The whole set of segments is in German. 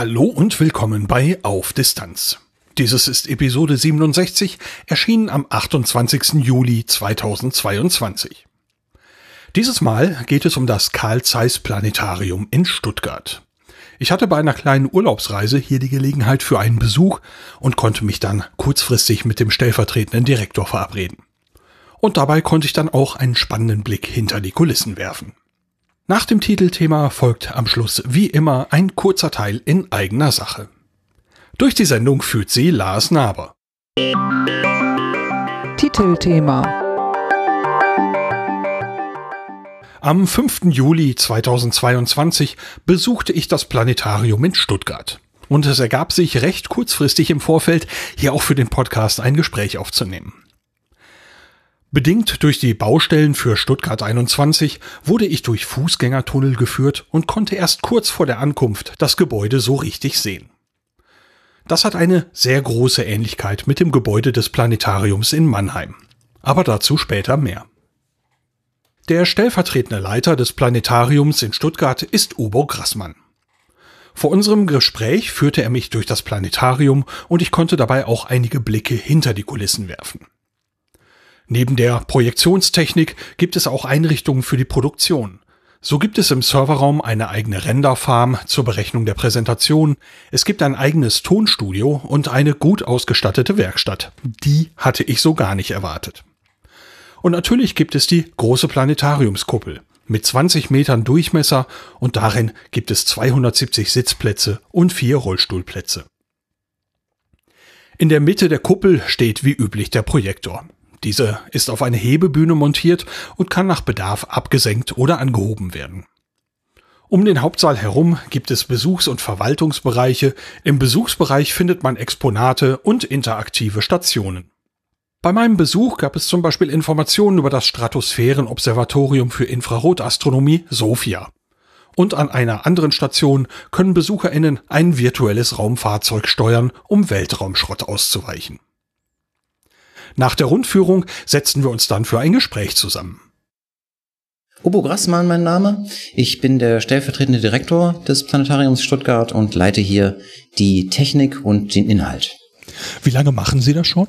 Hallo und willkommen bei Auf Distanz. Dieses ist Episode 67, erschienen am 28. Juli 2022. Dieses Mal geht es um das Carl Zeiss Planetarium in Stuttgart. Ich hatte bei einer kleinen Urlaubsreise hier die Gelegenheit für einen Besuch und konnte mich dann kurzfristig mit dem stellvertretenden Direktor verabreden. Und dabei konnte ich dann auch einen spannenden Blick hinter die Kulissen werfen. Nach dem Titelthema folgt am Schluss wie immer ein kurzer Teil in eigener Sache. Durch die Sendung führt sie Lars Naber. Titelthema Am 5. Juli 2022 besuchte ich das Planetarium in Stuttgart. Und es ergab sich recht kurzfristig im Vorfeld, hier auch für den Podcast ein Gespräch aufzunehmen. Bedingt durch die Baustellen für Stuttgart 21 wurde ich durch Fußgängertunnel geführt und konnte erst kurz vor der Ankunft das Gebäude so richtig sehen. Das hat eine sehr große Ähnlichkeit mit dem Gebäude des Planetariums in Mannheim. Aber dazu später mehr. Der stellvertretende Leiter des Planetariums in Stuttgart ist Ubo Grassmann. Vor unserem Gespräch führte er mich durch das Planetarium und ich konnte dabei auch einige Blicke hinter die Kulissen werfen. Neben der Projektionstechnik gibt es auch Einrichtungen für die Produktion, so gibt es im Serverraum eine eigene Renderfarm zur Berechnung der Präsentation. Es gibt ein eigenes Tonstudio und eine gut ausgestattete Werkstatt. Die hatte ich so gar nicht erwartet. Und natürlich gibt es die große Planetariumskuppel mit 20 Metern Durchmesser und darin gibt es 270 Sitzplätze und vier Rollstuhlplätze. In der Mitte der Kuppel steht wie üblich der Projektor. Diese ist auf eine Hebebühne montiert und kann nach Bedarf abgesenkt oder angehoben werden. Um den Hauptsaal herum gibt es Besuchs- und Verwaltungsbereiche. Im Besuchsbereich findet man Exponate und interaktive Stationen. Bei meinem Besuch gab es zum Beispiel Informationen über das Stratosphärenobservatorium für Infrarotastronomie SOFIA. Und an einer anderen Station können BesucherInnen ein virtuelles Raumfahrzeug steuern, um Weltraumschrott auszuweichen. Nach der Rundführung setzten wir uns dann für ein Gespräch zusammen. Ubo Grassmann mein Name. Ich bin der stellvertretende Direktor des Planetariums Stuttgart und leite hier die Technik und den Inhalt. Wie lange machen Sie das schon?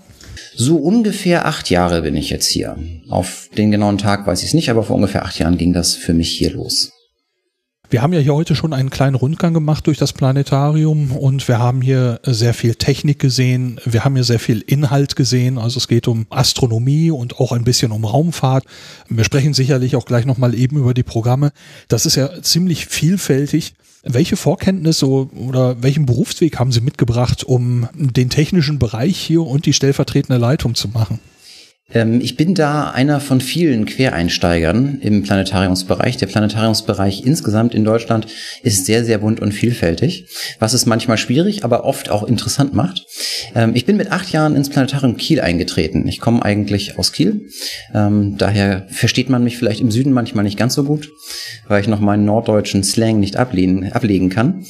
So ungefähr acht Jahre bin ich jetzt hier. Auf den genauen Tag weiß ich es nicht, aber vor ungefähr acht Jahren ging das für mich hier los. Wir haben ja hier heute schon einen kleinen Rundgang gemacht durch das Planetarium und wir haben hier sehr viel Technik gesehen. Wir haben hier sehr viel Inhalt gesehen. Also es geht um Astronomie und auch ein bisschen um Raumfahrt. Wir sprechen sicherlich auch gleich nochmal eben über die Programme. Das ist ja ziemlich vielfältig. Welche Vorkenntnisse oder welchen Berufsweg haben Sie mitgebracht, um den technischen Bereich hier und die stellvertretende Leitung zu machen? Ähm, ich bin da einer von vielen Quereinsteigern im Planetariumsbereich. Der Planetariumsbereich insgesamt in Deutschland ist sehr, sehr bunt und vielfältig, was es manchmal schwierig, aber oft auch interessant macht. Ähm, ich bin mit acht Jahren ins Planetarium Kiel eingetreten. Ich komme eigentlich aus Kiel. Ähm, daher versteht man mich vielleicht im Süden manchmal nicht ganz so gut, weil ich noch meinen norddeutschen Slang nicht ablegen kann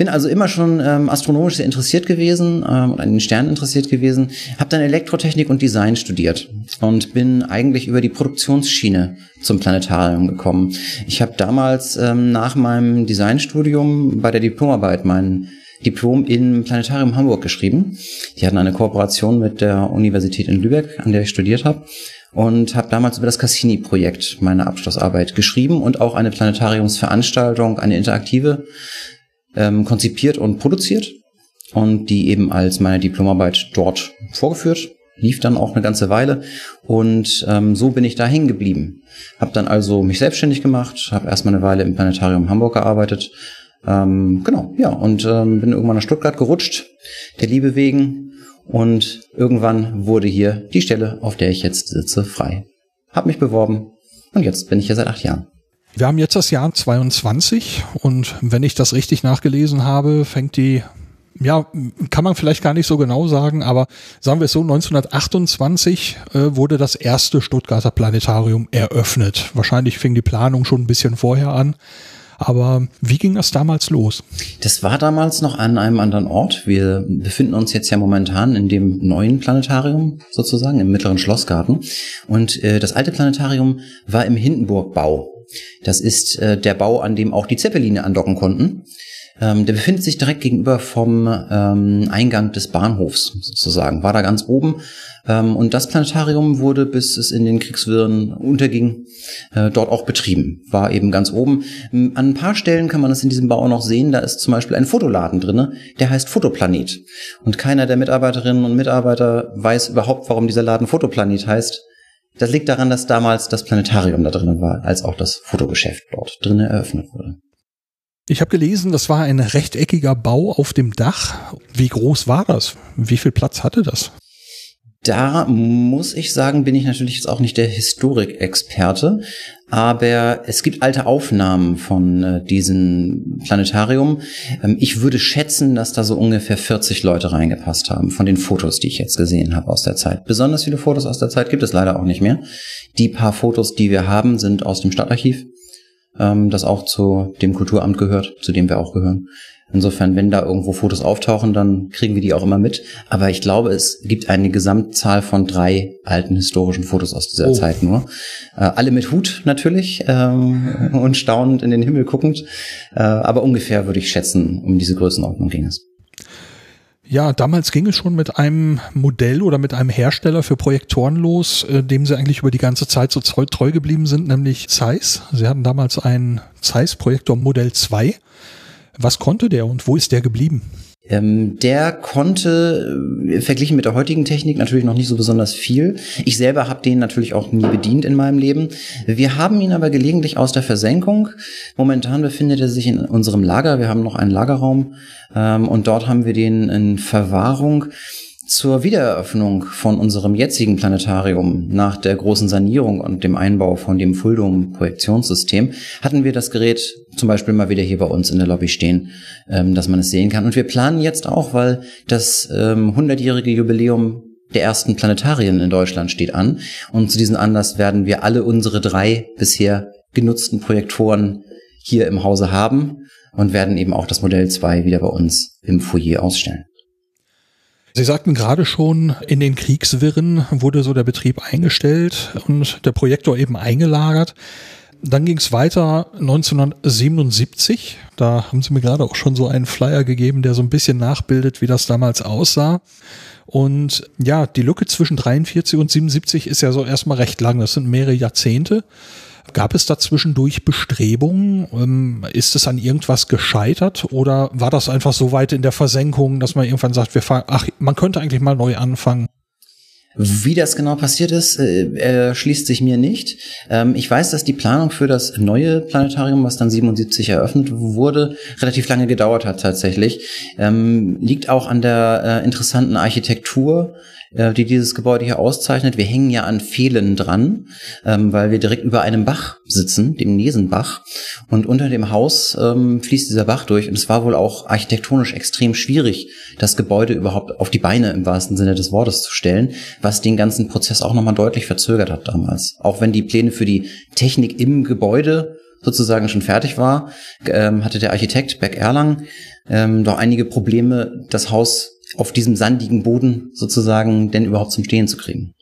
bin also immer schon ähm, astronomisch sehr interessiert gewesen ähm, an den Sternen interessiert gewesen, habe dann Elektrotechnik und Design studiert und bin eigentlich über die Produktionsschiene zum Planetarium gekommen. Ich habe damals ähm, nach meinem Designstudium bei der Diplomarbeit mein Diplom im Planetarium Hamburg geschrieben. Die hatten eine Kooperation mit der Universität in Lübeck, an der ich studiert habe und habe damals über das Cassini-Projekt meine Abschlussarbeit geschrieben und auch eine Planetariumsveranstaltung, eine interaktive ähm, konzipiert und produziert und die eben als meine Diplomarbeit dort vorgeführt. Lief dann auch eine ganze Weile und ähm, so bin ich da hängen geblieben. Habe dann also mich selbstständig gemacht, habe erstmal eine Weile im Planetarium Hamburg gearbeitet. Ähm, genau, ja, und ähm, bin irgendwann nach Stuttgart gerutscht, der Liebe wegen. Und irgendwann wurde hier die Stelle, auf der ich jetzt sitze, frei. Hab mich beworben und jetzt bin ich hier seit acht Jahren. Wir haben jetzt das Jahr 22 und wenn ich das richtig nachgelesen habe, fängt die ja, kann man vielleicht gar nicht so genau sagen, aber sagen wir es so, 1928 äh, wurde das erste Stuttgarter Planetarium eröffnet. Wahrscheinlich fing die Planung schon ein bisschen vorher an. Aber wie ging das damals los? Das war damals noch an einem anderen Ort. Wir befinden uns jetzt ja momentan in dem neuen Planetarium sozusagen, im mittleren Schlossgarten. Und äh, das alte Planetarium war im Hindenburg-Bau. Das ist äh, der Bau, an dem auch die Zeppeline andocken konnten. Ähm, der befindet sich direkt gegenüber vom ähm, Eingang des Bahnhofs sozusagen, war da ganz oben. Ähm, und das Planetarium wurde, bis es in den Kriegswirren unterging, äh, dort auch betrieben. War eben ganz oben. Ähm, an ein paar Stellen kann man es in diesem Bau noch sehen. Da ist zum Beispiel ein Fotoladen drinne, der heißt Fotoplanet. Und keiner der Mitarbeiterinnen und Mitarbeiter weiß überhaupt, warum dieser Laden Fotoplanet heißt. Das liegt daran, dass damals das Planetarium da drinnen war, als auch das Fotogeschäft dort drinnen eröffnet wurde. Ich habe gelesen, das war ein rechteckiger Bau auf dem Dach. Wie groß war das? Wie viel Platz hatte das? Da muss ich sagen, bin ich natürlich jetzt auch nicht der Historikexperte, aber es gibt alte Aufnahmen von äh, diesem Planetarium. Ähm, ich würde schätzen, dass da so ungefähr 40 Leute reingepasst haben von den Fotos, die ich jetzt gesehen habe aus der Zeit. Besonders viele Fotos aus der Zeit gibt es leider auch nicht mehr. Die paar Fotos, die wir haben, sind aus dem Stadtarchiv ähm, das auch zu dem Kulturamt gehört, zu dem wir auch gehören. Insofern, wenn da irgendwo Fotos auftauchen, dann kriegen wir die auch immer mit. Aber ich glaube, es gibt eine Gesamtzahl von drei alten historischen Fotos aus dieser oh. Zeit nur. Äh, alle mit Hut natürlich ähm, und staunend in den Himmel guckend. Äh, aber ungefähr würde ich schätzen, um diese Größenordnung ging es. Ja, damals ging es schon mit einem Modell oder mit einem Hersteller für Projektoren los, äh, dem sie eigentlich über die ganze Zeit so treu, treu geblieben sind, nämlich Zeiss. Sie hatten damals einen Zeiss Projektor Modell 2. Was konnte der und wo ist der geblieben? Ähm, der konnte äh, verglichen mit der heutigen Technik natürlich noch nicht so besonders viel. Ich selber habe den natürlich auch nie bedient in meinem Leben. Wir haben ihn aber gelegentlich aus der Versenkung. Momentan befindet er sich in unserem Lager. Wir haben noch einen Lagerraum ähm, und dort haben wir den in Verwahrung. Zur Wiedereröffnung von unserem jetzigen Planetarium nach der großen Sanierung und dem Einbau von dem Fulldom-Projektionssystem hatten wir das Gerät zum Beispiel mal wieder hier bei uns in der Lobby stehen, ähm, dass man es sehen kann. Und wir planen jetzt auch, weil das ähm, 100-jährige Jubiläum der ersten Planetarien in Deutschland steht an. Und zu diesem Anlass werden wir alle unsere drei bisher genutzten Projektoren hier im Hause haben und werden eben auch das Modell 2 wieder bei uns im Foyer ausstellen. Sie sagten gerade schon, in den Kriegswirren wurde so der Betrieb eingestellt und der Projektor eben eingelagert. Dann ging es weiter 1977. Da haben Sie mir gerade auch schon so einen Flyer gegeben, der so ein bisschen nachbildet, wie das damals aussah. Und ja, die Lücke zwischen 43 und 77 ist ja so erstmal recht lang. Das sind mehrere Jahrzehnte. Gab es da zwischendurch Bestrebungen? Ähm, ist es an irgendwas gescheitert oder war das einfach so weit in der Versenkung, dass man irgendwann sagt, wir fahren, ach, man könnte eigentlich mal neu anfangen? Wie das genau passiert ist, äh, erschließt sich mir nicht. Ähm, ich weiß, dass die Planung für das neue Planetarium, was dann 77 eröffnet wurde, relativ lange gedauert hat tatsächlich. Ähm, liegt auch an der äh, interessanten Architektur äh, die dieses Gebäude hier auszeichnet. Wir hängen ja an Pfählen dran, ähm, weil wir direkt über einem Bach sitzen, dem Nesenbach. Und unter dem Haus ähm, fließt dieser Bach durch. Und es war wohl auch architektonisch extrem schwierig, das Gebäude überhaupt auf die Beine im wahrsten Sinne des Wortes zu stellen, was den ganzen Prozess auch nochmal deutlich verzögert hat damals. Auch wenn die Pläne für die Technik im Gebäude sozusagen schon fertig war, ähm, hatte der Architekt Beck Erlang ähm, doch einige Probleme, das Haus auf diesem sandigen Boden sozusagen denn überhaupt zum Stehen zu kriegen.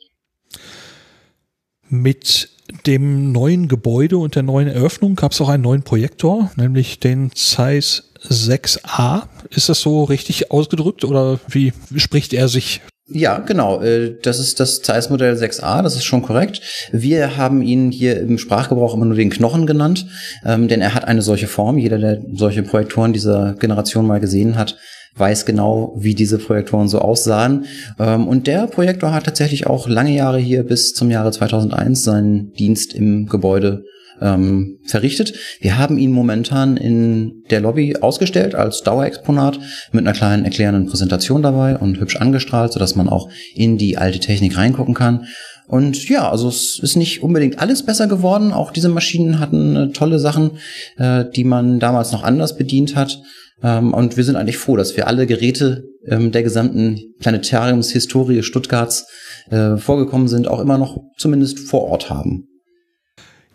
Mit dem neuen Gebäude und der neuen Eröffnung gab es auch einen neuen Projektor, nämlich den Zeiss 6a. Ist das so richtig ausgedrückt oder wie spricht er sich? Ja, genau. Äh, das ist das Zeiss-Modell 6a, das ist schon korrekt. Wir haben ihn hier im Sprachgebrauch immer nur den Knochen genannt, ähm, denn er hat eine solche Form. Jeder, der solche Projektoren dieser Generation mal gesehen hat, weiß genau, wie diese Projektoren so aussahen. Ähm, und der Projektor hat tatsächlich auch lange Jahre hier bis zum Jahre 2001 seinen Dienst im Gebäude ähm, verrichtet. Wir haben ihn momentan in der Lobby ausgestellt als Dauerexponat mit einer kleinen erklärenden Präsentation dabei und hübsch angestrahlt, sodass man auch in die alte Technik reingucken kann. Und ja, also es ist nicht unbedingt alles besser geworden. Auch diese Maschinen hatten äh, tolle Sachen, äh, die man damals noch anders bedient hat. Ähm, und wir sind eigentlich froh, dass wir alle Geräte ähm, der gesamten Planetariumshistorie Stuttgarts äh, vorgekommen sind, auch immer noch zumindest vor Ort haben.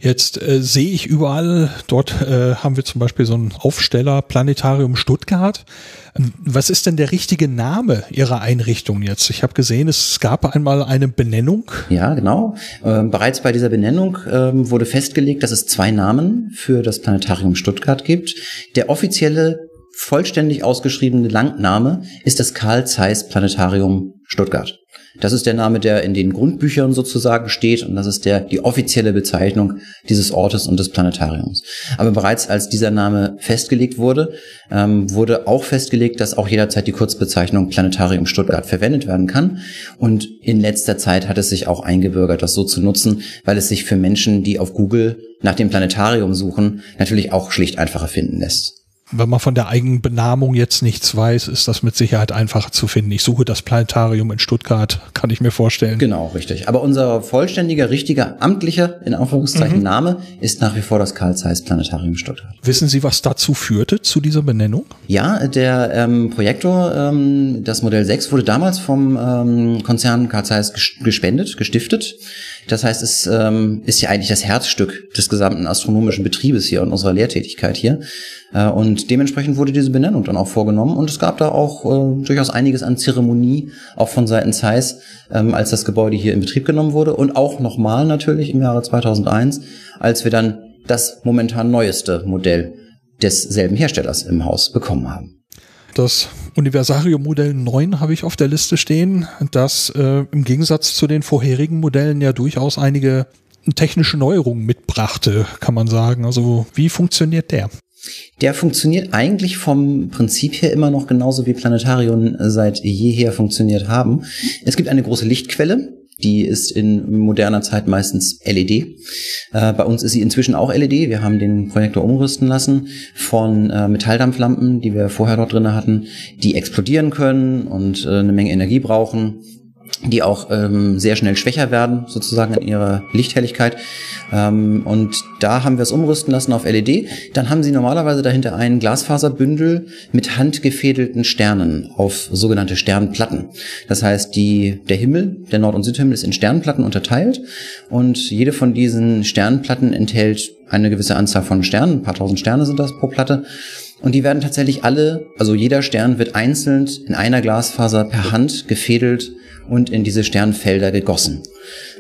Jetzt äh, sehe ich überall, dort äh, haben wir zum Beispiel so einen Aufsteller Planetarium Stuttgart. Ähm, was ist denn der richtige Name Ihrer Einrichtung jetzt? Ich habe gesehen, es gab einmal eine Benennung. Ja, genau. Ähm, bereits bei dieser Benennung ähm, wurde festgelegt, dass es zwei Namen für das Planetarium Stuttgart gibt. Der offizielle vollständig ausgeschriebene Langname ist das Karl Zeiss Planetarium Stuttgart. Das ist der Name, der in den Grundbüchern sozusagen steht und das ist der, die offizielle Bezeichnung dieses Ortes und des Planetariums. Aber bereits als dieser Name festgelegt wurde, ähm, wurde auch festgelegt, dass auch jederzeit die Kurzbezeichnung Planetarium Stuttgart verwendet werden kann. Und in letzter Zeit hat es sich auch eingebürgert, das so zu nutzen, weil es sich für Menschen, die auf Google nach dem Planetarium suchen, natürlich auch schlicht einfacher finden lässt wenn man von der eigenen Benamung jetzt nichts weiß, ist das mit Sicherheit einfacher zu finden. Ich suche das Planetarium in Stuttgart, kann ich mir vorstellen. Genau, richtig. Aber unser vollständiger, richtiger, amtlicher, in Anführungszeichen, mhm. Name ist nach wie vor das Karl Zeiss Planetarium Stuttgart. Wissen Sie, was dazu führte, zu dieser Benennung? Ja, der ähm, Projektor, ähm, das Modell 6, wurde damals vom ähm, Konzern Karl Zeiss gespendet, gestiftet. Das heißt, es ähm, ist ja eigentlich das Herzstück des gesamten astronomischen Betriebes hier und unserer Lehrtätigkeit hier. Äh, und dementsprechend wurde diese Benennung dann auch vorgenommen. Und es gab da auch äh, durchaus einiges an Zeremonie, auch von Seiten Zeiss, ähm, als das Gebäude hier in Betrieb genommen wurde. Und auch nochmal natürlich im Jahre 2001, als wir dann das momentan neueste Modell desselben Herstellers im Haus bekommen haben. Das Universarium Modell 9 habe ich auf der Liste stehen, das äh, im Gegensatz zu den vorherigen Modellen ja durchaus einige technische Neuerungen mitbrachte, kann man sagen. Also wie funktioniert der? Der funktioniert eigentlich vom Prinzip her immer noch genauso wie Planetarium seit jeher funktioniert haben. Es gibt eine große Lichtquelle, die ist in moderner Zeit meistens LED. Äh, bei uns ist sie inzwischen auch LED. Wir haben den Projektor umrüsten lassen von äh, Metalldampflampen, die wir vorher dort drin hatten, die explodieren können und äh, eine Menge Energie brauchen die auch ähm, sehr schnell schwächer werden, sozusagen in ihrer Lichthelligkeit. Ähm, und da haben wir es umrüsten lassen auf LED. Dann haben sie normalerweise dahinter ein Glasfaserbündel mit handgefädelten Sternen auf sogenannte Sternplatten. Das heißt, die, der Himmel, der Nord- und Südhimmel ist in Sternplatten unterteilt und jede von diesen Sternplatten enthält eine gewisse Anzahl von Sternen, ein paar tausend Sterne sind das pro Platte. Und die werden tatsächlich alle, also jeder Stern wird einzeln in einer Glasfaser per Hand gefädelt und in diese Sternfelder gegossen.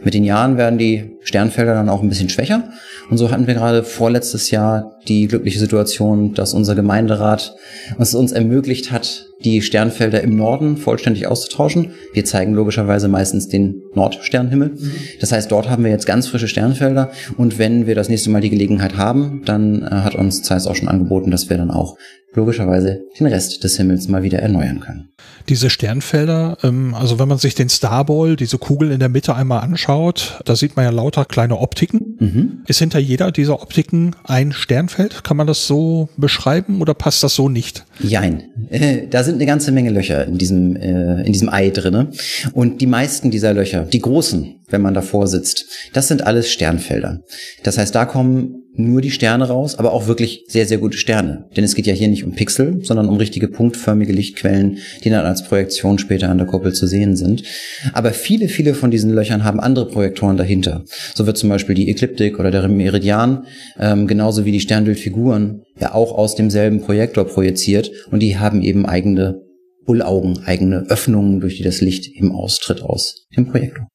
Mit den Jahren werden die Sternfelder dann auch ein bisschen schwächer. Und so hatten wir gerade vorletztes Jahr die glückliche Situation, dass unser Gemeinderat es uns ermöglicht hat, die Sternfelder im Norden vollständig auszutauschen. Wir zeigen logischerweise meistens den Nordsternhimmel. Das heißt, dort haben wir jetzt ganz frische Sternfelder. Und wenn wir das nächste Mal die Gelegenheit haben, dann äh, hat uns Zeiss auch schon angeboten, dass wir dann auch logischerweise den Rest des Himmels mal wieder erneuern können. Diese Sternfelder, ähm, also wenn man sich den Starball, diese Kugel in der Mitte einmal anschaut, da sieht man ja lauter kleine Optiken. Mhm. Ist hinter jeder dieser Optiken ein Sternfeld? Kann man das so beschreiben oder passt das so nicht? Jein. Äh, da sind eine ganze Menge Löcher in diesem, äh, in diesem Ei drinne. Und die meisten dieser Löcher, die großen, wenn man davor sitzt, das sind alles Sternfelder. Das heißt, da kommen nur die Sterne raus, aber auch wirklich sehr, sehr gute Sterne. Denn es geht ja hier nicht um Pixel, sondern um richtige punktförmige Lichtquellen, die dann als Projektion später an der Kuppel zu sehen sind. Aber viele, viele von diesen Löchern haben andere Projektoren dahinter. So wird zum Beispiel die Ekliptik oder der Meridian, ähm, genauso wie die Sternbildfiguren, ja auch aus demselben Projektor projiziert und die haben eben eigene Bullaugen, eigene Öffnungen, durch die das Licht eben austritt aus dem Projektor.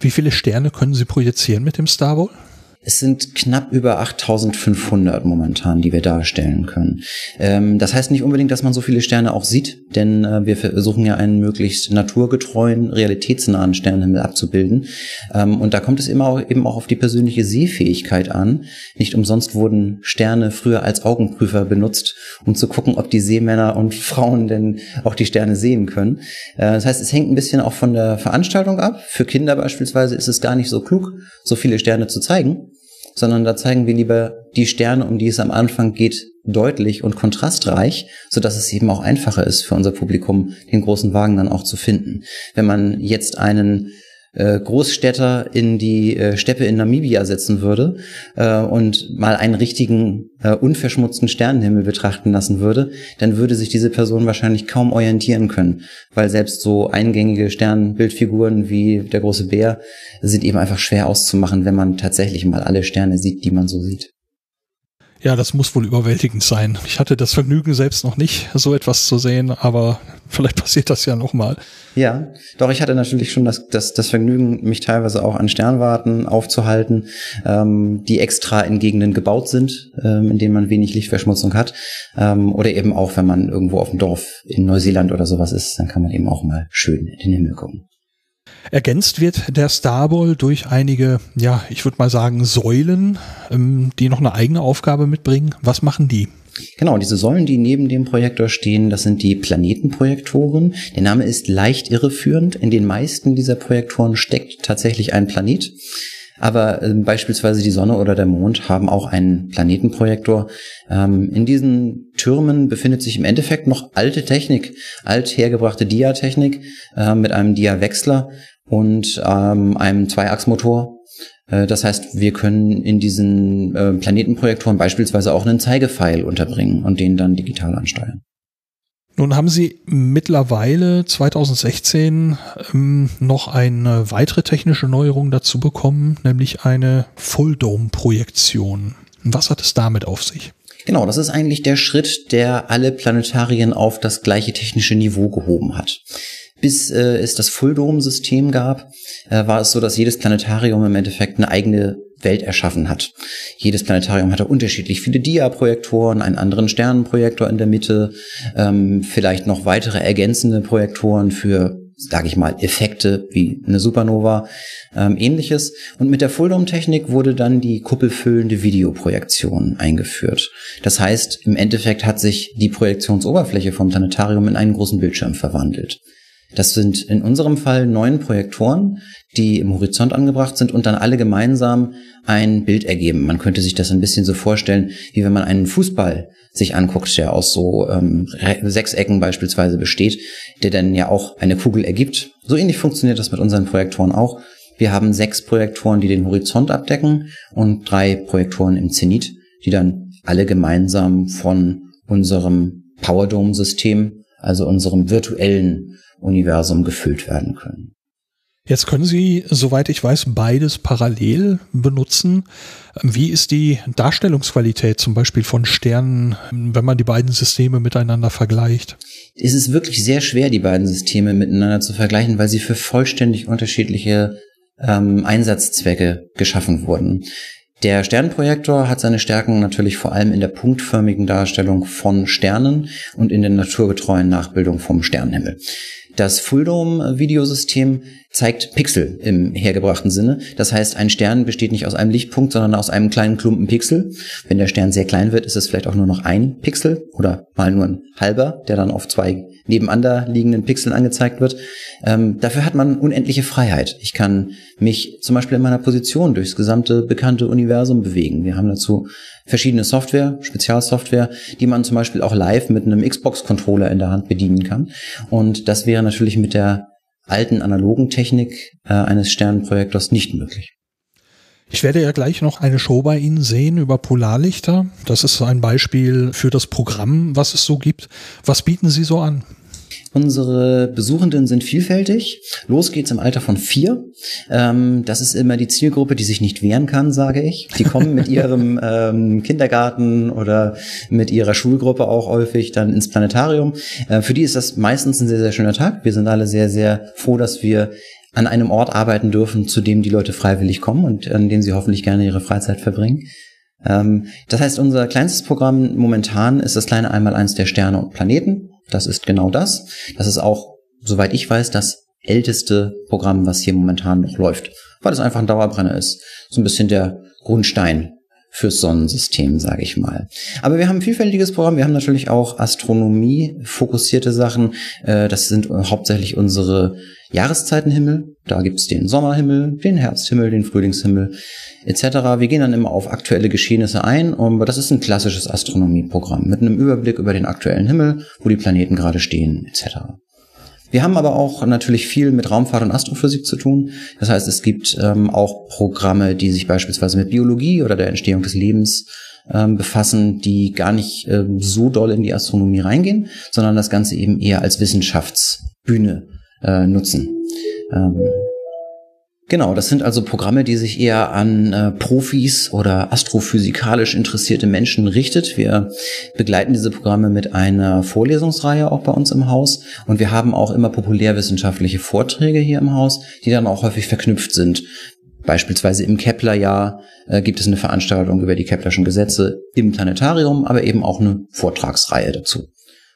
Wie viele Sterne können Sie projizieren mit dem Starball? Es sind knapp über 8500 momentan, die wir darstellen können. Ähm, das heißt nicht unbedingt, dass man so viele Sterne auch sieht, denn äh, wir versuchen ja einen möglichst naturgetreuen, realitätsnahen Sternenhimmel abzubilden. Ähm, und da kommt es immer auch, eben auch auf die persönliche Sehfähigkeit an. Nicht umsonst wurden Sterne früher als Augenprüfer benutzt, um zu gucken, ob die Seemänner und Frauen denn auch die Sterne sehen können. Äh, das heißt, es hängt ein bisschen auch von der Veranstaltung ab. Für Kinder beispielsweise ist es gar nicht so klug, so viele Sterne zu zeigen sondern da zeigen wir lieber die Sterne, um die es am Anfang geht, deutlich und kontrastreich, so dass es eben auch einfacher ist für unser Publikum, den großen Wagen dann auch zu finden. Wenn man jetzt einen Großstädter in die äh, Steppe in Namibia setzen würde äh, und mal einen richtigen äh, unverschmutzten Sternenhimmel betrachten lassen würde, dann würde sich diese Person wahrscheinlich kaum orientieren können, weil selbst so eingängige Sternbildfiguren wie der große Bär sind eben einfach schwer auszumachen, wenn man tatsächlich mal alle Sterne sieht, die man so sieht. Ja, das muss wohl überwältigend sein. Ich hatte das Vergnügen selbst noch nicht, so etwas zu sehen, aber vielleicht passiert das ja nochmal. Ja, doch ich hatte natürlich schon das, das, das Vergnügen, mich teilweise auch an Sternwarten aufzuhalten, ähm, die extra in Gegenden gebaut sind, ähm, in denen man wenig Lichtverschmutzung hat. Ähm, oder eben auch, wenn man irgendwo auf dem Dorf in Neuseeland oder sowas ist, dann kann man eben auch mal schön in den Himmel gucken. Ergänzt wird der Starball durch einige, ja, ich würde mal sagen, Säulen, ähm, die noch eine eigene Aufgabe mitbringen. Was machen die? Genau, diese Säulen, die neben dem Projektor stehen, das sind die Planetenprojektoren. Der Name ist leicht irreführend. In den meisten dieser Projektoren steckt tatsächlich ein Planet. Aber äh, beispielsweise die Sonne oder der Mond haben auch einen Planetenprojektor. Ähm, in diesen Türmen befindet sich im Endeffekt noch alte Technik, althergebrachte Dia-Technik äh, mit einem Dia-Wechsler und ähm, einem Zweiachsmotor. Äh, das heißt, wir können in diesen äh, Planetenprojektoren beispielsweise auch einen Zeigepfeil unterbringen und den dann digital ansteuern. Nun haben Sie mittlerweile 2016 ähm, noch eine weitere technische Neuerung dazu bekommen, nämlich eine Full-Dome-Projektion. Was hat es damit auf sich? Genau, das ist eigentlich der Schritt, der alle Planetarien auf das gleiche technische Niveau gehoben hat. Bis äh, es das Full-Dome-System gab, äh, war es so, dass jedes Planetarium im Endeffekt eine eigene Welt erschaffen hat. Jedes Planetarium hatte unterschiedlich viele Dia-Projektoren, einen anderen Sternenprojektor in der Mitte, ähm, vielleicht noch weitere ergänzende Projektoren für sage ich mal, Effekte wie eine Supernova, ähm, ähnliches. Und mit der Fulldome-Technik wurde dann die kuppelfüllende Videoprojektion eingeführt. Das heißt, im Endeffekt hat sich die Projektionsoberfläche vom Planetarium in einen großen Bildschirm verwandelt. Das sind in unserem Fall neun Projektoren, die im Horizont angebracht sind und dann alle gemeinsam ein Bild ergeben. Man könnte sich das ein bisschen so vorstellen, wie wenn man einen Fußball sich anguckt, der aus so ähm, Sechsecken beispielsweise besteht, der dann ja auch eine Kugel ergibt. So ähnlich funktioniert das mit unseren Projektoren auch. Wir haben sechs Projektoren, die den Horizont abdecken und drei Projektoren im Zenit, die dann alle gemeinsam von unserem Powerdome-System, also unserem virtuellen Universum gefüllt werden können. Jetzt können Sie, soweit ich weiß, beides parallel benutzen. Wie ist die Darstellungsqualität zum Beispiel von Sternen, wenn man die beiden Systeme miteinander vergleicht? Es ist wirklich sehr schwer, die beiden Systeme miteinander zu vergleichen, weil sie für vollständig unterschiedliche ähm, Einsatzzwecke geschaffen wurden. Der Sternprojektor hat seine Stärken natürlich vor allem in der punktförmigen Darstellung von Sternen und in der naturgetreuen Nachbildung vom Sternenhimmel. Das Fulldome-Videosystem zeigt Pixel im hergebrachten Sinne. Das heißt, ein Stern besteht nicht aus einem Lichtpunkt, sondern aus einem kleinen Klumpen Pixel. Wenn der Stern sehr klein wird, ist es vielleicht auch nur noch ein Pixel oder mal nur ein halber, der dann auf zwei nebeneinander liegenden Pixeln angezeigt wird. Ähm, dafür hat man unendliche Freiheit. Ich kann mich zum Beispiel in meiner Position durchs gesamte bekannte Universum bewegen. Wir haben dazu verschiedene Software, Spezialsoftware, die man zum Beispiel auch live mit einem Xbox-Controller in der Hand bedienen kann. Und das wäre natürlich mit der alten analogen Technik äh, eines Sternenprojektors nicht möglich. Ich werde ja gleich noch eine Show bei Ihnen sehen über Polarlichter. Das ist ein Beispiel für das Programm, was es so gibt. Was bieten Sie so an? Unsere Besuchenden sind vielfältig. Los geht's im Alter von vier. Ähm, das ist immer die Zielgruppe, die sich nicht wehren kann, sage ich. Die kommen mit ihrem ähm, Kindergarten oder mit ihrer Schulgruppe auch häufig dann ins Planetarium. Äh, für die ist das meistens ein sehr, sehr schöner Tag. Wir sind alle sehr, sehr froh, dass wir an einem Ort arbeiten dürfen, zu dem die Leute freiwillig kommen und an dem sie hoffentlich gerne ihre Freizeit verbringen. Ähm, das heißt, unser kleinstes Programm momentan ist das kleine Einmaleins der Sterne und Planeten. Das ist genau das. Das ist auch, soweit ich weiß, das älteste Programm, was hier momentan noch läuft, weil es einfach ein Dauerbrenner ist. So ein bisschen der Grundstein fürs Sonnensystem, sage ich mal. Aber wir haben ein vielfältiges Programm. Wir haben natürlich auch Astronomie fokussierte Sachen. Äh, das sind hauptsächlich unsere Jahreszeitenhimmel. Da gibt's den Sommerhimmel, den Herbsthimmel, den Frühlingshimmel etc. Wir gehen dann immer auf aktuelle Geschehnisse ein, aber das ist ein klassisches Astronomieprogramm mit einem Überblick über den aktuellen Himmel, wo die Planeten gerade stehen etc. Wir haben aber auch natürlich viel mit Raumfahrt und Astrophysik zu tun. Das heißt, es gibt ähm, auch Programme, die sich beispielsweise mit Biologie oder der Entstehung des Lebens ähm, befassen, die gar nicht ähm, so doll in die Astronomie reingehen, sondern das Ganze eben eher als Wissenschaftsbühne äh, nutzen. Ähm, Genau, das sind also Programme, die sich eher an äh, Profis oder astrophysikalisch interessierte Menschen richtet. Wir begleiten diese Programme mit einer Vorlesungsreihe auch bei uns im Haus und wir haben auch immer populärwissenschaftliche Vorträge hier im Haus, die dann auch häufig verknüpft sind. Beispielsweise im Kepler-Jahr äh, gibt es eine Veranstaltung über die Keplerschen Gesetze im Planetarium, aber eben auch eine Vortragsreihe dazu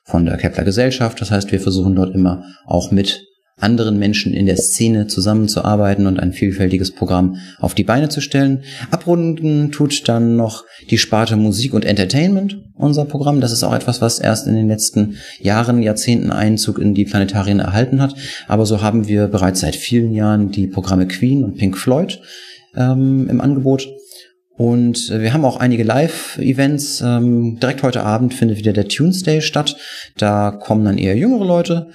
von der Kepler Gesellschaft. Das heißt, wir versuchen dort immer auch mit anderen Menschen in der Szene zusammenzuarbeiten und ein vielfältiges Programm auf die Beine zu stellen. Abrunden tut dann noch die Sparte Musik und Entertainment unser Programm. Das ist auch etwas, was erst in den letzten Jahren, Jahrzehnten Einzug in die Planetarien erhalten hat. Aber so haben wir bereits seit vielen Jahren die Programme Queen und Pink Floyd ähm, im Angebot. Und wir haben auch einige Live-Events. Ähm, direkt heute Abend findet wieder der Tuesday statt. Da kommen dann eher jüngere Leute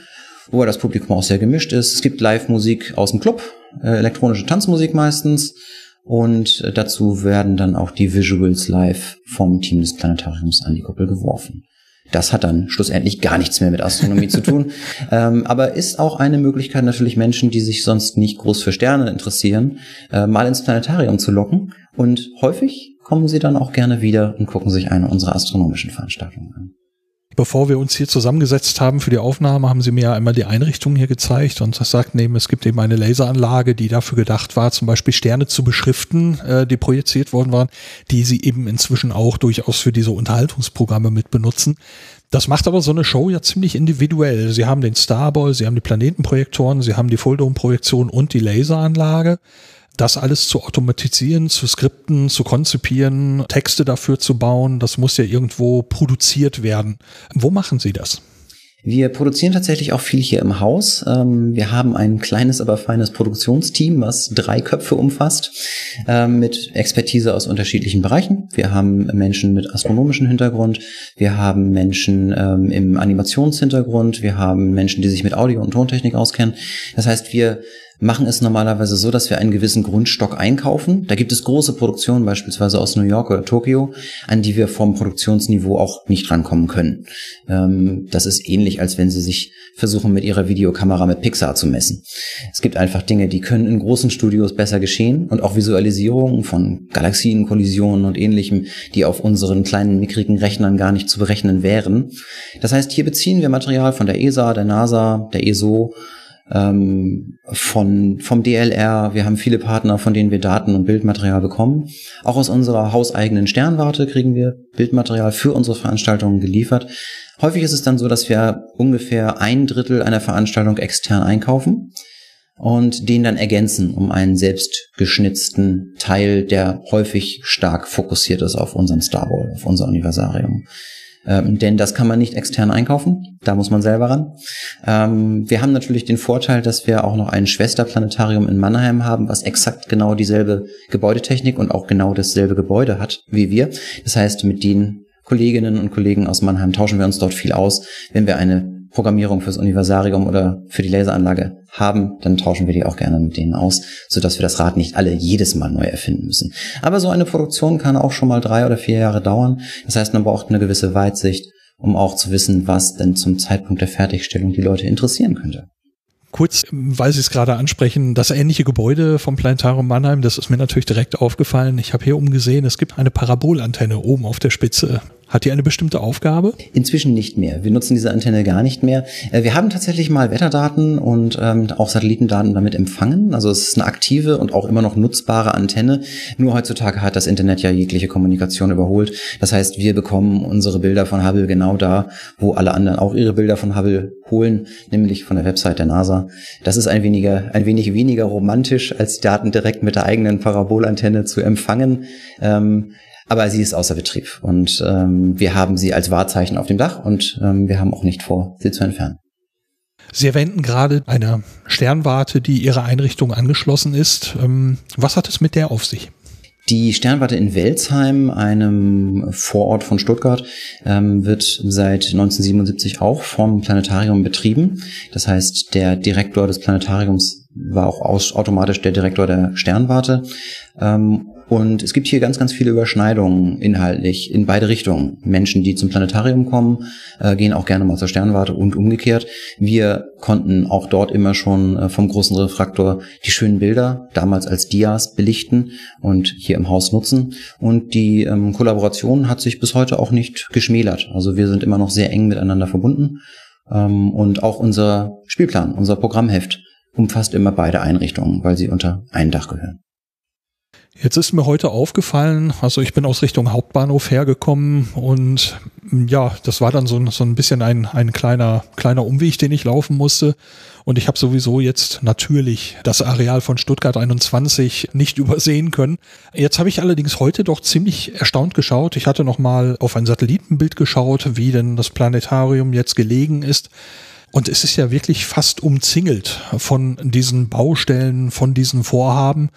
wo das Publikum auch sehr gemischt ist. Es gibt Live-Musik aus dem Club, äh, elektronische Tanzmusik meistens. Und äh, dazu werden dann auch die Visuals live vom Team des Planetariums an die Kuppel geworfen. Das hat dann schlussendlich gar nichts mehr mit Astronomie zu tun, ähm, aber ist auch eine Möglichkeit natürlich Menschen, die sich sonst nicht groß für Sterne interessieren, äh, mal ins Planetarium zu locken. Und häufig kommen sie dann auch gerne wieder und gucken sich eine unserer astronomischen Veranstaltungen an bevor wir uns hier zusammengesetzt haben für die Aufnahme, haben sie mir ja einmal die Einrichtung hier gezeigt und das sagt eben, es gibt eben eine Laseranlage, die dafür gedacht war, zum Beispiel Sterne zu beschriften, äh, die projiziert worden waren, die sie eben inzwischen auch durchaus für diese Unterhaltungsprogramme mit benutzen. Das macht aber so eine Show ja ziemlich individuell. Sie haben den Starball, sie haben die Planetenprojektoren, sie haben die Fulldome-Projektion und die Laseranlage das alles zu automatisieren, zu skripten, zu konzipieren, Texte dafür zu bauen, das muss ja irgendwo produziert werden. Wo machen Sie das? Wir produzieren tatsächlich auch viel hier im Haus. Ähm, wir haben ein kleines, aber feines Produktionsteam, was drei Köpfe umfasst, ähm, mit Expertise aus unterschiedlichen Bereichen. Wir haben Menschen mit astronomischem Hintergrund, wir haben Menschen ähm, im Animationshintergrund, wir haben Menschen, die sich mit Audio- und Tontechnik auskennen. Das heißt, wir machen es normalerweise so, dass wir einen gewissen Grundstock einkaufen. Da gibt es große Produktionen, beispielsweise aus New York oder Tokio, an die wir vom Produktionsniveau auch nicht rankommen können. Ähm, das ist ähnlich, als wenn Sie sich versuchen, mit Ihrer Videokamera mit Pixar zu messen. Es gibt einfach Dinge, die können in großen Studios besser geschehen und auch Visualisierungen von Galaxien, Kollisionen und ähnlichem, die auf unseren kleinen, mickrigen Rechnern gar nicht zu berechnen wären. Das heißt, hier beziehen wir Material von der ESA, der NASA, der ESO, ähm, von, vom DLR. Wir haben viele Partner, von denen wir Daten und Bildmaterial bekommen. Auch aus unserer hauseigenen Sternwarte kriegen wir Bildmaterial für unsere Veranstaltungen geliefert. Häufig ist es dann so, dass wir ungefähr ein Drittel einer Veranstaltung extern einkaufen und den dann ergänzen um einen selbst geschnitzten Teil, der häufig stark fokussiert ist auf unseren Starball, auf unser Universarium. Ähm, denn das kann man nicht extern einkaufen. Da muss man selber ran. Ähm, wir haben natürlich den Vorteil, dass wir auch noch ein Schwesterplanetarium in Mannheim haben, was exakt genau dieselbe Gebäudetechnik und auch genau dasselbe Gebäude hat wie wir. Das heißt, mit den Kolleginnen und Kollegen aus Mannheim tauschen wir uns dort viel aus, wenn wir eine Programmierung fürs Universarium oder für die Laseranlage haben, dann tauschen wir die auch gerne mit denen aus, sodass wir das Rad nicht alle jedes Mal neu erfinden müssen. Aber so eine Produktion kann auch schon mal drei oder vier Jahre dauern. Das heißt, man braucht eine gewisse Weitsicht, um auch zu wissen, was denn zum Zeitpunkt der Fertigstellung die Leute interessieren könnte. Kurz, weil Sie es gerade ansprechen, das ähnliche Gebäude vom Planetarium Mannheim, das ist mir natürlich direkt aufgefallen. Ich habe hier umgesehen, es gibt eine Parabolantenne oben auf der Spitze. Hat die eine bestimmte Aufgabe? Inzwischen nicht mehr. Wir nutzen diese Antenne gar nicht mehr. Äh, wir haben tatsächlich mal Wetterdaten und ähm, auch Satellitendaten damit empfangen. Also es ist eine aktive und auch immer noch nutzbare Antenne. Nur heutzutage hat das Internet ja jegliche Kommunikation überholt. Das heißt, wir bekommen unsere Bilder von Hubble genau da, wo alle anderen auch ihre Bilder von Hubble holen, nämlich von der Website der NASA. Das ist ein, weniger, ein wenig weniger romantisch, als die Daten direkt mit der eigenen Parabolantenne zu empfangen. Ähm, aber sie ist außer Betrieb und ähm, wir haben sie als Wahrzeichen auf dem Dach und ähm, wir haben auch nicht vor, sie zu entfernen. Sie erwähnten gerade eine Sternwarte, die Ihrer Einrichtung angeschlossen ist. Ähm, was hat es mit der auf sich? Die Sternwarte in Welzheim, einem Vorort von Stuttgart, ähm, wird seit 1977 auch vom Planetarium betrieben. Das heißt, der Direktor des Planetariums war auch automatisch der Direktor der Sternwarte. Und es gibt hier ganz, ganz viele Überschneidungen inhaltlich in beide Richtungen. Menschen, die zum Planetarium kommen, äh, gehen auch gerne mal zur Sternwarte und umgekehrt. Wir konnten auch dort immer schon äh, vom großen Refraktor die schönen Bilder, damals als Dias, belichten und hier im Haus nutzen. Und die ähm, Kollaboration hat sich bis heute auch nicht geschmälert. Also wir sind immer noch sehr eng miteinander verbunden. Ähm, und auch unser Spielplan, unser Programmheft umfasst immer beide Einrichtungen, weil sie unter ein Dach gehören. Jetzt ist mir heute aufgefallen, also ich bin aus Richtung Hauptbahnhof hergekommen und ja, das war dann so, so ein bisschen ein, ein kleiner, kleiner Umweg, den ich laufen musste. Und ich habe sowieso jetzt natürlich das Areal von Stuttgart 21 nicht übersehen können. Jetzt habe ich allerdings heute doch ziemlich erstaunt geschaut. Ich hatte noch mal auf ein Satellitenbild geschaut, wie denn das Planetarium jetzt gelegen ist. Und es ist ja wirklich fast umzingelt von diesen Baustellen, von diesen Vorhaben.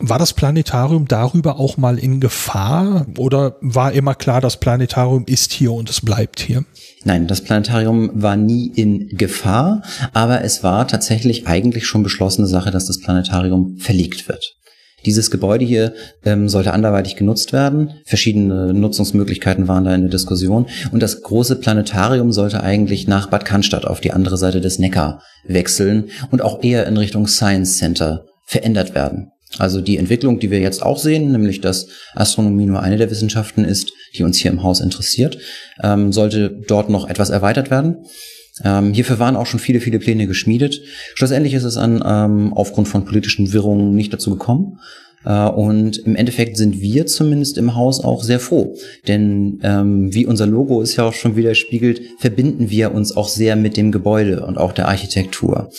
War das Planetarium darüber auch mal in Gefahr oder war immer klar, das Planetarium ist hier und es bleibt hier? Nein, das Planetarium war nie in Gefahr, aber es war tatsächlich eigentlich schon beschlossene Sache, dass das Planetarium verlegt wird. Dieses Gebäude hier ähm, sollte anderweitig genutzt werden. Verschiedene Nutzungsmöglichkeiten waren da in der Diskussion. Und das große Planetarium sollte eigentlich nach Bad Cannstatt auf die andere Seite des Neckar wechseln und auch eher in Richtung Science Center verändert werden. Also die Entwicklung, die wir jetzt auch sehen, nämlich dass Astronomie nur eine der Wissenschaften ist, die uns hier im Haus interessiert, ähm, sollte dort noch etwas erweitert werden. Ähm, hierfür waren auch schon viele, viele Pläne geschmiedet. Schlussendlich ist es an, ähm, aufgrund von politischen Wirrungen nicht dazu gekommen. Äh, und im Endeffekt sind wir zumindest im Haus auch sehr froh. Denn ähm, wie unser Logo es ja auch schon widerspiegelt, verbinden wir uns auch sehr mit dem Gebäude und auch der Architektur.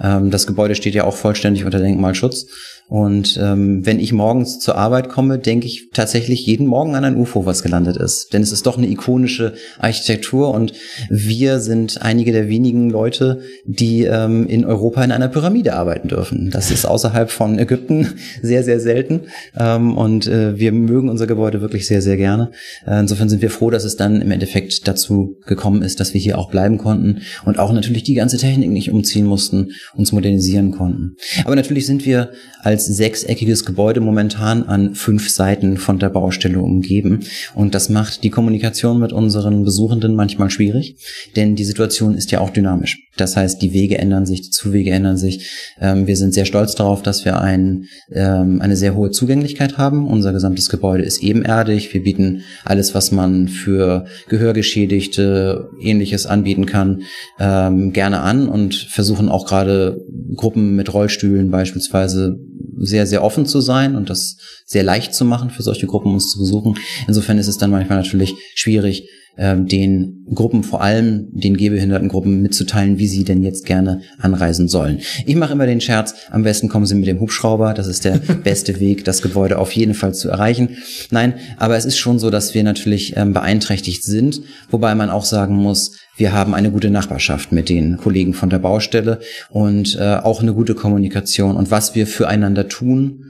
Ähm, das Gebäude steht ja auch vollständig unter Denkmalschutz. Und ähm, wenn ich morgens zur Arbeit komme, denke ich tatsächlich jeden Morgen an ein UFO, was gelandet ist. Denn es ist doch eine ikonische Architektur und wir sind einige der wenigen Leute, die ähm, in Europa in einer Pyramide arbeiten dürfen. Das ist außerhalb von Ägypten sehr, sehr selten. Ähm, und äh, wir mögen unser Gebäude wirklich sehr, sehr gerne. Äh, insofern sind wir froh, dass es dann im Endeffekt dazu gekommen ist, dass wir hier auch bleiben konnten und auch natürlich die ganze Technik nicht umziehen mussten, uns modernisieren konnten. Aber natürlich sind wir als als sechseckiges Gebäude momentan an fünf Seiten von der Baustelle umgeben. Und das macht die Kommunikation mit unseren Besuchenden manchmal schwierig, denn die Situation ist ja auch dynamisch. Das heißt, die Wege ändern sich, die Zuwege ändern sich. Ähm, wir sind sehr stolz darauf, dass wir ein, ähm, eine sehr hohe Zugänglichkeit haben. Unser gesamtes Gebäude ist ebenerdig. Wir bieten alles, was man für Gehörgeschädigte ähnliches anbieten kann, ähm, gerne an und versuchen auch gerade Gruppen mit Rollstühlen beispielsweise sehr, sehr offen zu sein und das sehr leicht zu machen für solche Gruppen uns zu besuchen. Insofern ist es dann manchmal natürlich schwierig, den Gruppen, vor allem den gehbehinderten Gruppen mitzuteilen, wie sie denn jetzt gerne anreisen sollen. Ich mache immer den Scherz, am besten kommen sie mit dem Hubschrauber, das ist der beste Weg, das Gebäude auf jeden Fall zu erreichen. Nein, aber es ist schon so, dass wir natürlich ähm, beeinträchtigt sind, wobei man auch sagen muss, wir haben eine gute Nachbarschaft mit den Kollegen von der Baustelle und äh, auch eine gute Kommunikation. Und was wir füreinander tun,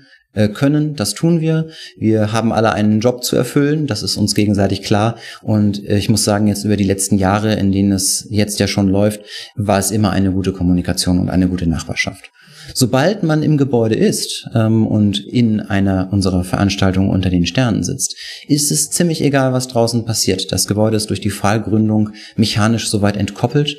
können, das tun wir. Wir haben alle einen Job zu erfüllen, das ist uns gegenseitig klar. Und äh, ich muss sagen, jetzt über die letzten Jahre, in denen es jetzt ja schon läuft, war es immer eine gute Kommunikation und eine gute Nachbarschaft. Sobald man im Gebäude ist ähm, und in einer unserer Veranstaltungen unter den Sternen sitzt, ist es ziemlich egal, was draußen passiert. Das Gebäude ist durch die Pfahlgründung mechanisch soweit entkoppelt,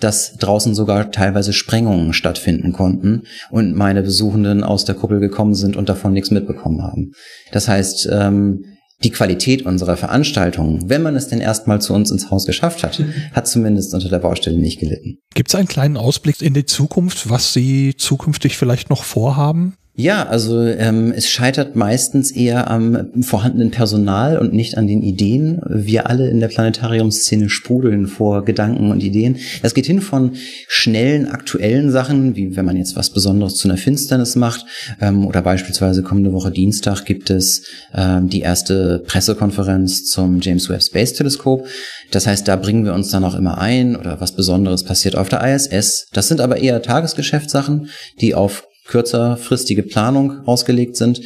dass draußen sogar teilweise Sprengungen stattfinden konnten und meine Besuchenden aus der Kuppel gekommen sind und davon nichts mitbekommen haben. Das heißt, ähm, die Qualität unserer Veranstaltungen, wenn man es denn erstmal zu uns ins Haus geschafft hat, hat zumindest unter der Baustelle nicht gelitten. Gibt es einen kleinen Ausblick in die Zukunft, was Sie zukünftig vielleicht noch vorhaben? Ja, also ähm, es scheitert meistens eher am vorhandenen Personal und nicht an den Ideen. Wir alle in der Planetariumsszene sprudeln vor Gedanken und Ideen. Das geht hin von schnellen, aktuellen Sachen, wie wenn man jetzt was Besonderes zu einer Finsternis macht, ähm, oder beispielsweise kommende Woche Dienstag gibt es ähm, die erste Pressekonferenz zum James Webb Space Teleskop. Das heißt, da bringen wir uns dann auch immer ein oder was Besonderes passiert auf der ISS. Das sind aber eher Tagesgeschäftssachen, die auf kürzerfristige Planung ausgelegt sind.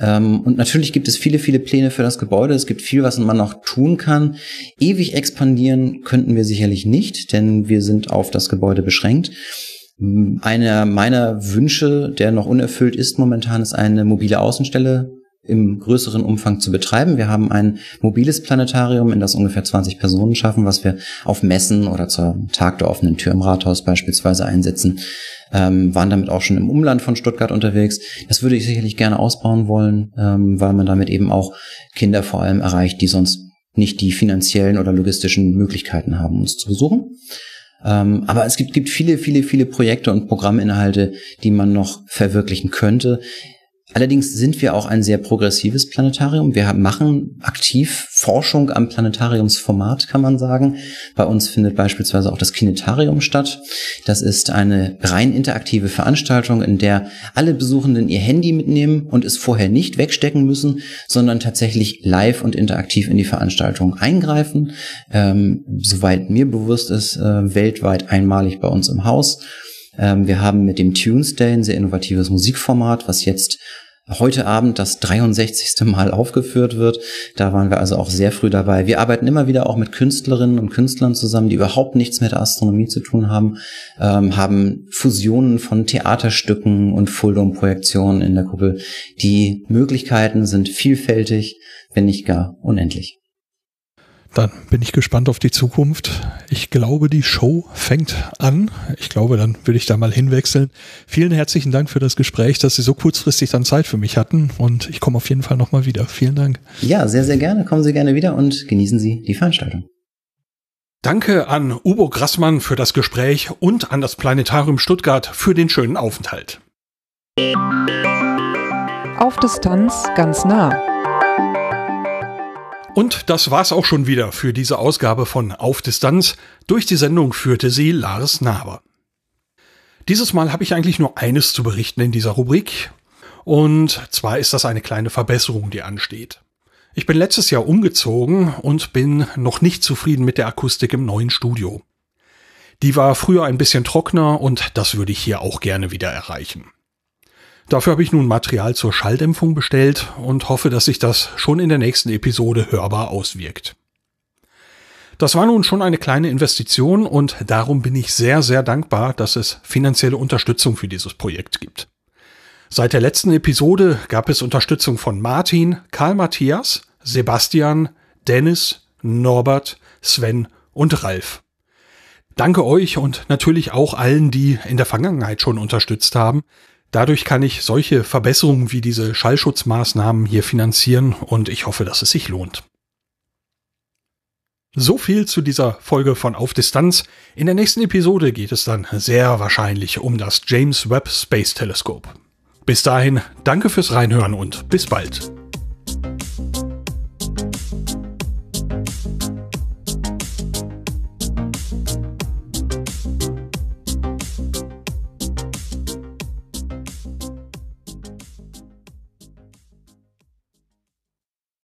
Ähm, und natürlich gibt es viele, viele Pläne für das Gebäude. Es gibt viel, was man noch tun kann. Ewig expandieren könnten wir sicherlich nicht, denn wir sind auf das Gebäude beschränkt. Einer meiner Wünsche, der noch unerfüllt ist momentan, ist eine mobile Außenstelle im größeren Umfang zu betreiben. Wir haben ein mobiles Planetarium, in das ungefähr 20 Personen schaffen, was wir auf Messen oder zur Tag der offenen Tür im Rathaus beispielsweise einsetzen. Ähm, waren damit auch schon im Umland von Stuttgart unterwegs. Das würde ich sicherlich gerne ausbauen wollen, ähm, weil man damit eben auch Kinder vor allem erreicht, die sonst nicht die finanziellen oder logistischen Möglichkeiten haben, uns zu besuchen. Ähm, aber es gibt, gibt viele, viele, viele Projekte und Programminhalte, die man noch verwirklichen könnte. Allerdings sind wir auch ein sehr progressives Planetarium. Wir machen aktiv Forschung am Planetariumsformat, kann man sagen. Bei uns findet beispielsweise auch das Kinetarium statt. Das ist eine rein interaktive Veranstaltung, in der alle Besuchenden ihr Handy mitnehmen und es vorher nicht wegstecken müssen, sondern tatsächlich live und interaktiv in die Veranstaltung eingreifen. Ähm, soweit mir bewusst ist, äh, weltweit einmalig bei uns im Haus. Ähm, wir haben mit dem Tuesday ein sehr innovatives Musikformat, was jetzt heute Abend das 63. Mal aufgeführt wird. Da waren wir also auch sehr früh dabei. Wir arbeiten immer wieder auch mit Künstlerinnen und Künstlern zusammen, die überhaupt nichts mit der Astronomie zu tun haben, ähm, haben Fusionen von Theaterstücken und Fulldom-Projektionen in der Kuppel. Die Möglichkeiten sind vielfältig, wenn nicht gar unendlich. Dann bin ich gespannt auf die Zukunft. Ich glaube, die Show fängt an. Ich glaube, dann würde ich da mal hinwechseln. Vielen herzlichen Dank für das Gespräch, dass Sie so kurzfristig dann Zeit für mich hatten und ich komme auf jeden Fall nochmal wieder. Vielen Dank. Ja, sehr, sehr gerne. Kommen Sie gerne wieder und genießen Sie die Veranstaltung. Danke an Ubo Grassmann für das Gespräch und an das Planetarium Stuttgart für den schönen Aufenthalt. Auf Distanz ganz nah. Und das war's auch schon wieder für diese Ausgabe von Auf Distanz. Durch die Sendung führte sie Lars Naber. Dieses Mal habe ich eigentlich nur eines zu berichten in dieser Rubrik. Und zwar ist das eine kleine Verbesserung, die ansteht. Ich bin letztes Jahr umgezogen und bin noch nicht zufrieden mit der Akustik im neuen Studio. Die war früher ein bisschen trockener und das würde ich hier auch gerne wieder erreichen. Dafür habe ich nun Material zur Schalldämpfung bestellt und hoffe, dass sich das schon in der nächsten Episode hörbar auswirkt. Das war nun schon eine kleine Investition und darum bin ich sehr, sehr dankbar, dass es finanzielle Unterstützung für dieses Projekt gibt. Seit der letzten Episode gab es Unterstützung von Martin, Karl Matthias, Sebastian, Dennis, Norbert, Sven und Ralf. Danke euch und natürlich auch allen, die in der Vergangenheit schon unterstützt haben. Dadurch kann ich solche Verbesserungen wie diese Schallschutzmaßnahmen hier finanzieren und ich hoffe, dass es sich lohnt. So viel zu dieser Folge von Auf Distanz. In der nächsten Episode geht es dann sehr wahrscheinlich um das James Webb Space Telescope. Bis dahin, danke fürs Reinhören und bis bald.